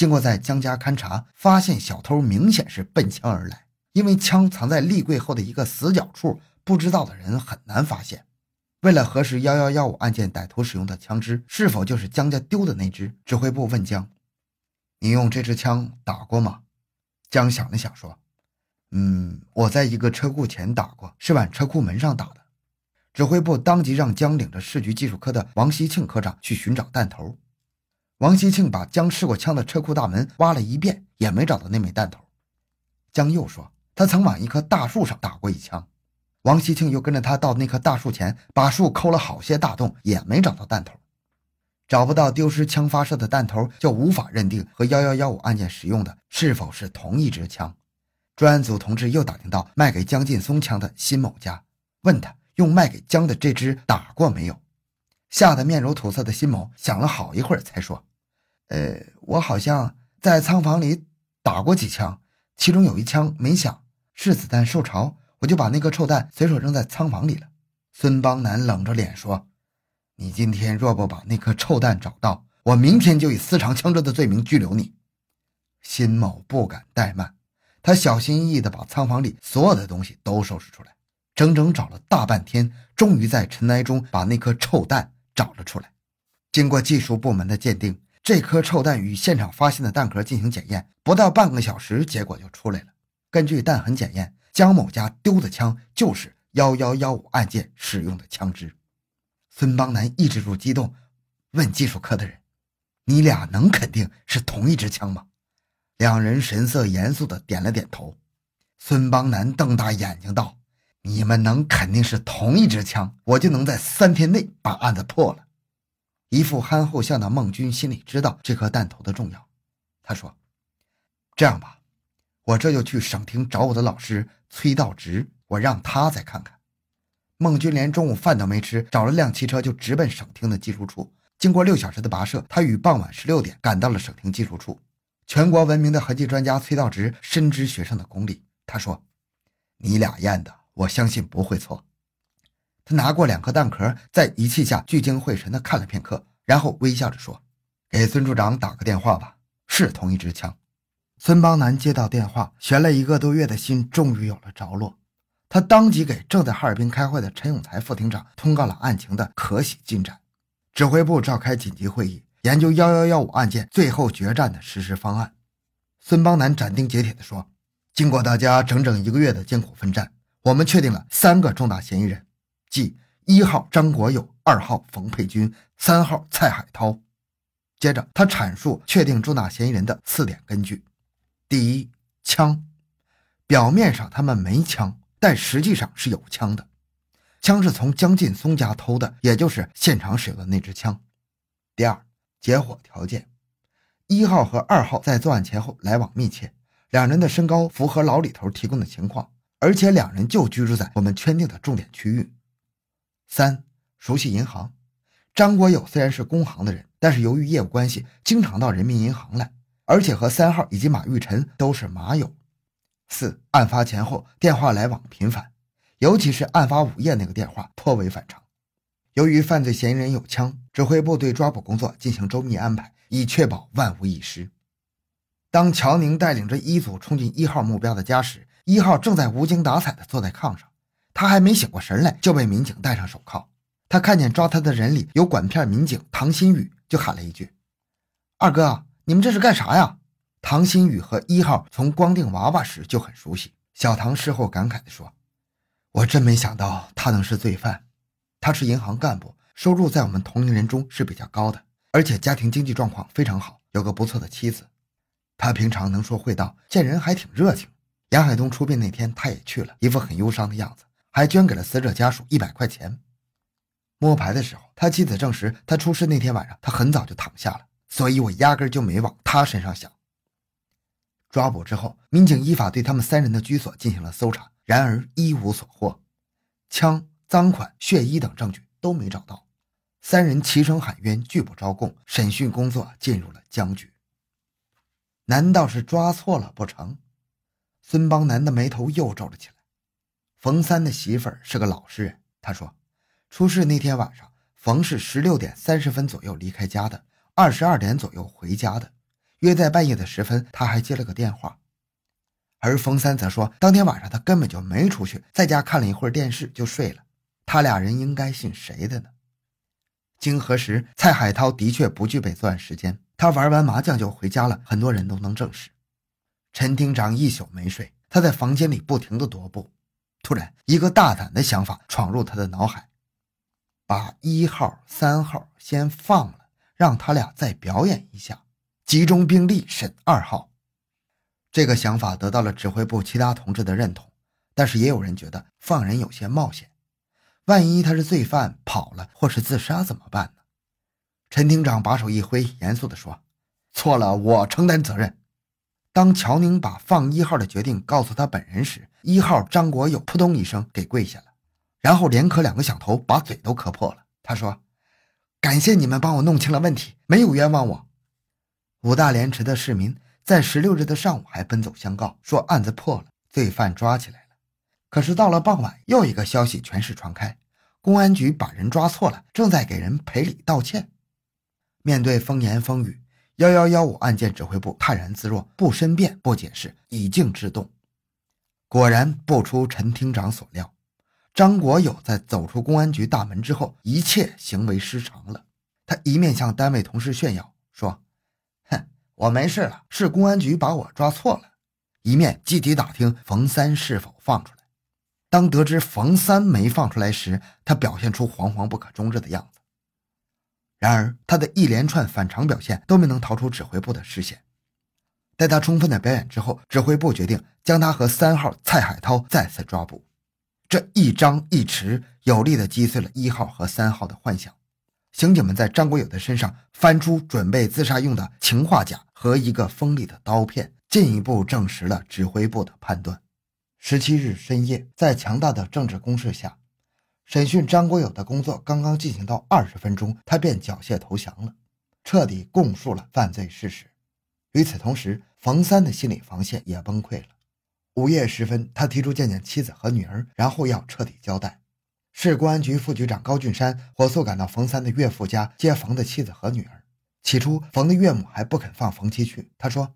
经过在江家勘查，发现小偷明显是奔枪而来，因为枪藏在立柜后的一个死角处，不知道的人很难发现。为了核实幺幺幺五案件歹徒使用的枪支是否就是江家丢的那支，指挥部问江：“你用这支枪打过吗？”江想了想说：“嗯，我在一个车库前打过，是往车库门上打的。”指挥部当即让江领着市局技术科的王希庆科长去寻找弹头。王希庆把江试过枪的车库大门挖了一遍，也没找到那枚弹头。江又说，他曾往一棵大树上打过一枪。王希庆又跟着他到那棵大树前，把树抠了好些大洞，也没找到弹头。找不到丢失枪发射的弹头，就无法认定和幺幺幺五案件使用的是否是同一支枪。专案组同志又打听到卖给江劲松枪的辛某家，问他。用卖给江的这支打过没有？吓得面如土色的辛某想了好一会儿，才说：“呃，我好像在仓房里打过几枪，其中有一枪没响，是子弹受潮，我就把那颗臭弹随手扔在仓房里了。”孙邦南冷着脸说：“你今天若不把那颗臭弹找到，我明天就以私藏枪支的罪名拘留你。”辛某不敢怠慢，他小心翼翼地把仓房里所有的东西都收拾出来。整整找了大半天，终于在尘埃中把那颗臭弹找了出来。经过技术部门的鉴定，这颗臭弹与现场发现的弹壳进行检验，不到半个小时，结果就出来了。根据弹痕检验，江某家丢的枪就是幺幺幺五案件使用的枪支。孙邦南抑制住激动，问技术科的人：“你俩能肯定是同一支枪吗？”两人神色严肃地点了点头。孙邦南瞪大眼睛道。你们能肯定是同一支枪，我就能在三天内把案子破了。一副憨厚相的孟军心里知道这颗弹头的重要，他说：“这样吧，我这就去省厅找我的老师崔道直，我让他再看看。”孟军连中午饭都没吃，找了辆汽车就直奔省厅的技术处。经过六小时的跋涉，他于傍晚十六点赶到了省厅技术处。全国闻名的痕迹专家崔道直深知学生的功力，他说：“你俩验的。”我相信不会错。他拿过两颗弹壳，在仪器下聚精会神地看了片刻，然后微笑着说：“给孙处长打个电话吧，是同一支枪。”孙邦南接到电话，悬了一个多月的心终于有了着落。他当即给正在哈尔滨开会的陈永才副厅长通告了案情的可喜进展。指挥部召开紧急会议，研究幺幺幺五案件最后决战的实施方案。孙邦南斩钉截铁地说：“经过大家整整一个月的艰苦奋战。”我们确定了三个重大嫌疑人，即一号张国友、二号冯佩军、三号蔡海涛。接着，他阐述确定重大嫌疑人的四点根据：第一，枪，表面上他们没枪，但实际上是有枪的，枪是从江劲松家偷的，也就是现场使用的那支枪。第二，结伙条件，一号和二号在作案前后来往密切，两人的身高符合老李头提供的情况。而且两人就居住在我们圈定的重点区域。三，熟悉银行。张国友虽然是工行的人，但是由于业务关系，经常到人民银行来，而且和三号以及马玉臣都是马友。四，案发前后电话来往频繁，尤其是案发午夜那个电话颇为反常。由于犯罪嫌疑人有枪，指挥部对抓捕工作进行周密安排，以确保万无一失。当乔宁带领着一组冲进一号目标的家时，一号正在无精打采地坐在炕上，他还没醒过神来，就被民警戴上手铐。他看见抓他的人里有管片民警唐新宇，就喊了一句：“二哥，你们这是干啥呀？”唐新宇和一号从光腚娃娃时就很熟悉。小唐事后感慨地说：“我真没想到他能是罪犯。他是银行干部，收入在我们同龄人中是比较高的，而且家庭经济状况非常好，有个不错的妻子。他平常能说会道，见人还挺热情。”杨海东出殡那天，他也去了，一副很忧伤的样子，还捐给了死者家属一百块钱。摸牌的时候，他妻子证实，他出事那天晚上，他很早就躺下了，所以我压根就没往他身上想。抓捕之后，民警依法对他们三人的居所进行了搜查，然而一无所获，枪、赃款、血衣等证据都没找到，三人齐声喊冤，拒不招供，审讯工作进入了僵局。难道是抓错了不成？孙邦南的眉头又皱了起来。冯三的媳妇儿是个老实人，他说，出事那天晚上，冯是十六点三十分左右离开家的，二十二点左右回家的，约在半夜的时分，他还接了个电话。而冯三则说，当天晚上他根本就没出去，在家看了一会儿电视就睡了。他俩人应该信谁的呢？经核实，蔡海涛的确不具备作案时间，他玩完麻将就回家了，很多人都能证实。陈厅长一宿没睡，他在房间里不停地踱步。突然，一个大胆的想法闯入他的脑海：把一号、三号先放了，让他俩再表演一下，集中兵力审二号。这个想法得到了指挥部其他同志的认同，但是也有人觉得放人有些冒险，万一他是罪犯跑了或是自杀怎么办呢？陈厅长把手一挥，严肃地说：“错了，我承担责任。”当乔宁把放一号的决定告诉他本人时，一号张国友扑通一声给跪下了，然后连磕两个响头，把嘴都磕破了。他说：“感谢你们帮我弄清了问题，没有冤枉我。”五大连池的市民。在十六日的上午还奔走相告，说案子破了，罪犯抓起来了。可是到了傍晚，又一个消息全市传开：公安局把人抓错了，正在给人赔礼道歉。面对风言风语，幺幺幺五案件指挥部泰然自若，不申辩，不解释，以静制动。果然不出陈厅长所料，张国友在走出公安局大门之后，一切行为失常了。他一面向单位同事炫耀说。哼我没事了，是公安局把我抓错了。一面积极打听冯三是否放出来。当得知冯三没放出来时，他表现出惶惶不可终日的样子。然而，他的一连串反常表现都没能逃出指挥部的视线。待他充分的表演之后，指挥部决定将他和三号蔡海涛再次抓捕。这一张一弛，有力的击碎了一号和三号的幻想。刑警们在张国友的身上翻出准备自杀用的氰化钾和一个锋利的刀片，进一步证实了指挥部的判断。十七日深夜，在强大的政治攻势下，审讯张国友的工作刚刚进行到二十分钟，他便缴械投降了，彻底供述了犯罪事实。与此同时，冯三的心理防线也崩溃了。午夜时分，他提出见见妻子和女儿，然后要彻底交代。市公安局副局长高俊山火速赶到冯三的岳父家接冯的妻子和女儿。起初，冯的岳母还不肯放冯七去。他说：“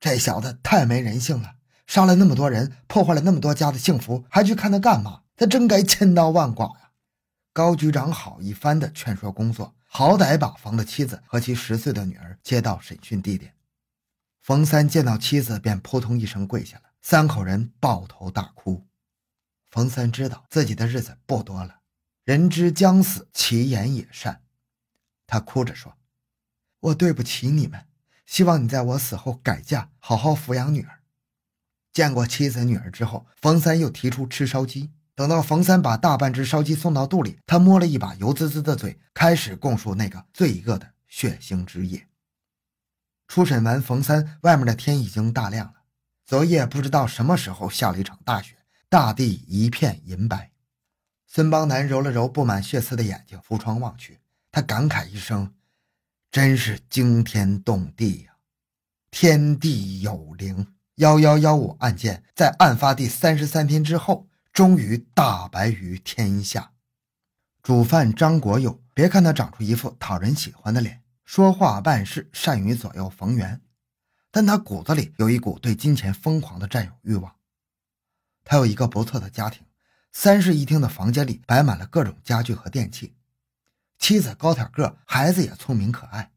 这小子太没人性了，杀了那么多人，破坏了那么多家的幸福，还去看他干嘛？他真该千刀万剐呀！”高局长好一番的劝说工作，好歹把冯的妻子和其十岁的女儿接到审讯地点。冯三见到妻子，便扑通一声跪下了，三口人抱头大哭。冯三知道自己的日子不多了，人之将死，其言也善。他哭着说：“我对不起你们，希望你在我死后改嫁，好好抚养女儿。”见过妻子女儿之后，冯三又提出吃烧鸡。等到冯三把大半只烧鸡送到肚里，他摸了一把油滋滋的嘴，开始供述那个罪恶的血腥之夜。初审完冯三，外面的天已经大亮了。昨夜不知道什么时候下了一场大雪。大地一片银白，孙邦南揉了揉布满血丝的眼睛，扶窗望去，他感慨一声：“真是惊天动地呀！天地有灵。”幺幺幺五案件在案发第三十三天之后，终于大白于天下。主犯张国友，别看他长出一副讨人喜欢的脸，说话办事善于左右逢源，但他骨子里有一股对金钱疯狂的占有欲望。他有一个不错的家庭，三室一厅的房间里摆满了各种家具和电器，妻子高挑个，孩子也聪明可爱。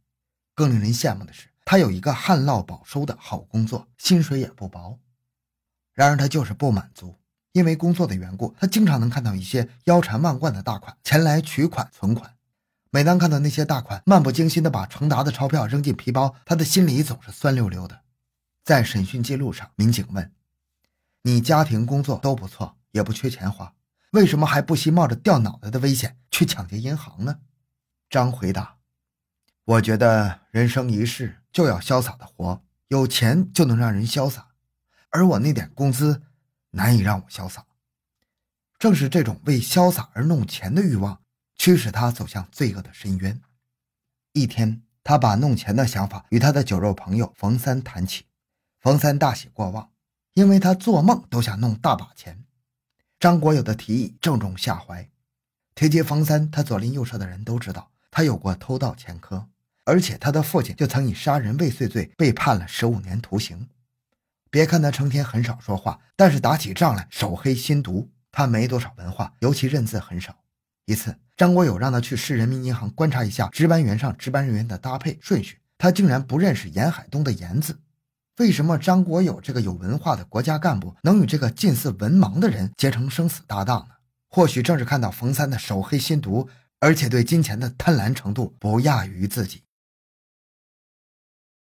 更令人羡慕的是，他有一个旱涝保收的好工作，薪水也不薄。然而他就是不满足，因为工作的缘故，他经常能看到一些腰缠万贯的大款前来取款存款。每当看到那些大款漫不经心地把成沓的钞票扔进皮包，他的心里总是酸溜溜的。在审讯记录上，民警问。你家庭工作都不错，也不缺钱花，为什么还不惜冒着掉脑袋的危险去抢劫银行呢？张回答：“我觉得人生一世就要潇洒的活，有钱就能让人潇洒，而我那点工资难以让我潇洒。正是这种为潇洒而弄钱的欲望，驱使他走向罪恶的深渊。一天，他把弄钱的想法与他的酒肉朋友冯三谈起，冯三大喜过望。”因为他做梦都想弄大把钱，张国友的提议正中下怀。提及冯三，他左邻右舍的人都知道他有过偷盗前科，而且他的父亲就曾以杀人未遂罪被判了十五年徒刑。别看他成天很少说话，但是打起仗来手黑心毒。他没多少文化，尤其认字很少。一次，张国友让他去市人民银行观察一下值班员上值班人员的搭配顺序，他竟然不认识严海东的“严”字。为什么张国友这个有文化的国家干部能与这个近似文盲的人结成生死搭档呢？或许正是看到冯三的手黑心毒，而且对金钱的贪婪程度不亚于自己。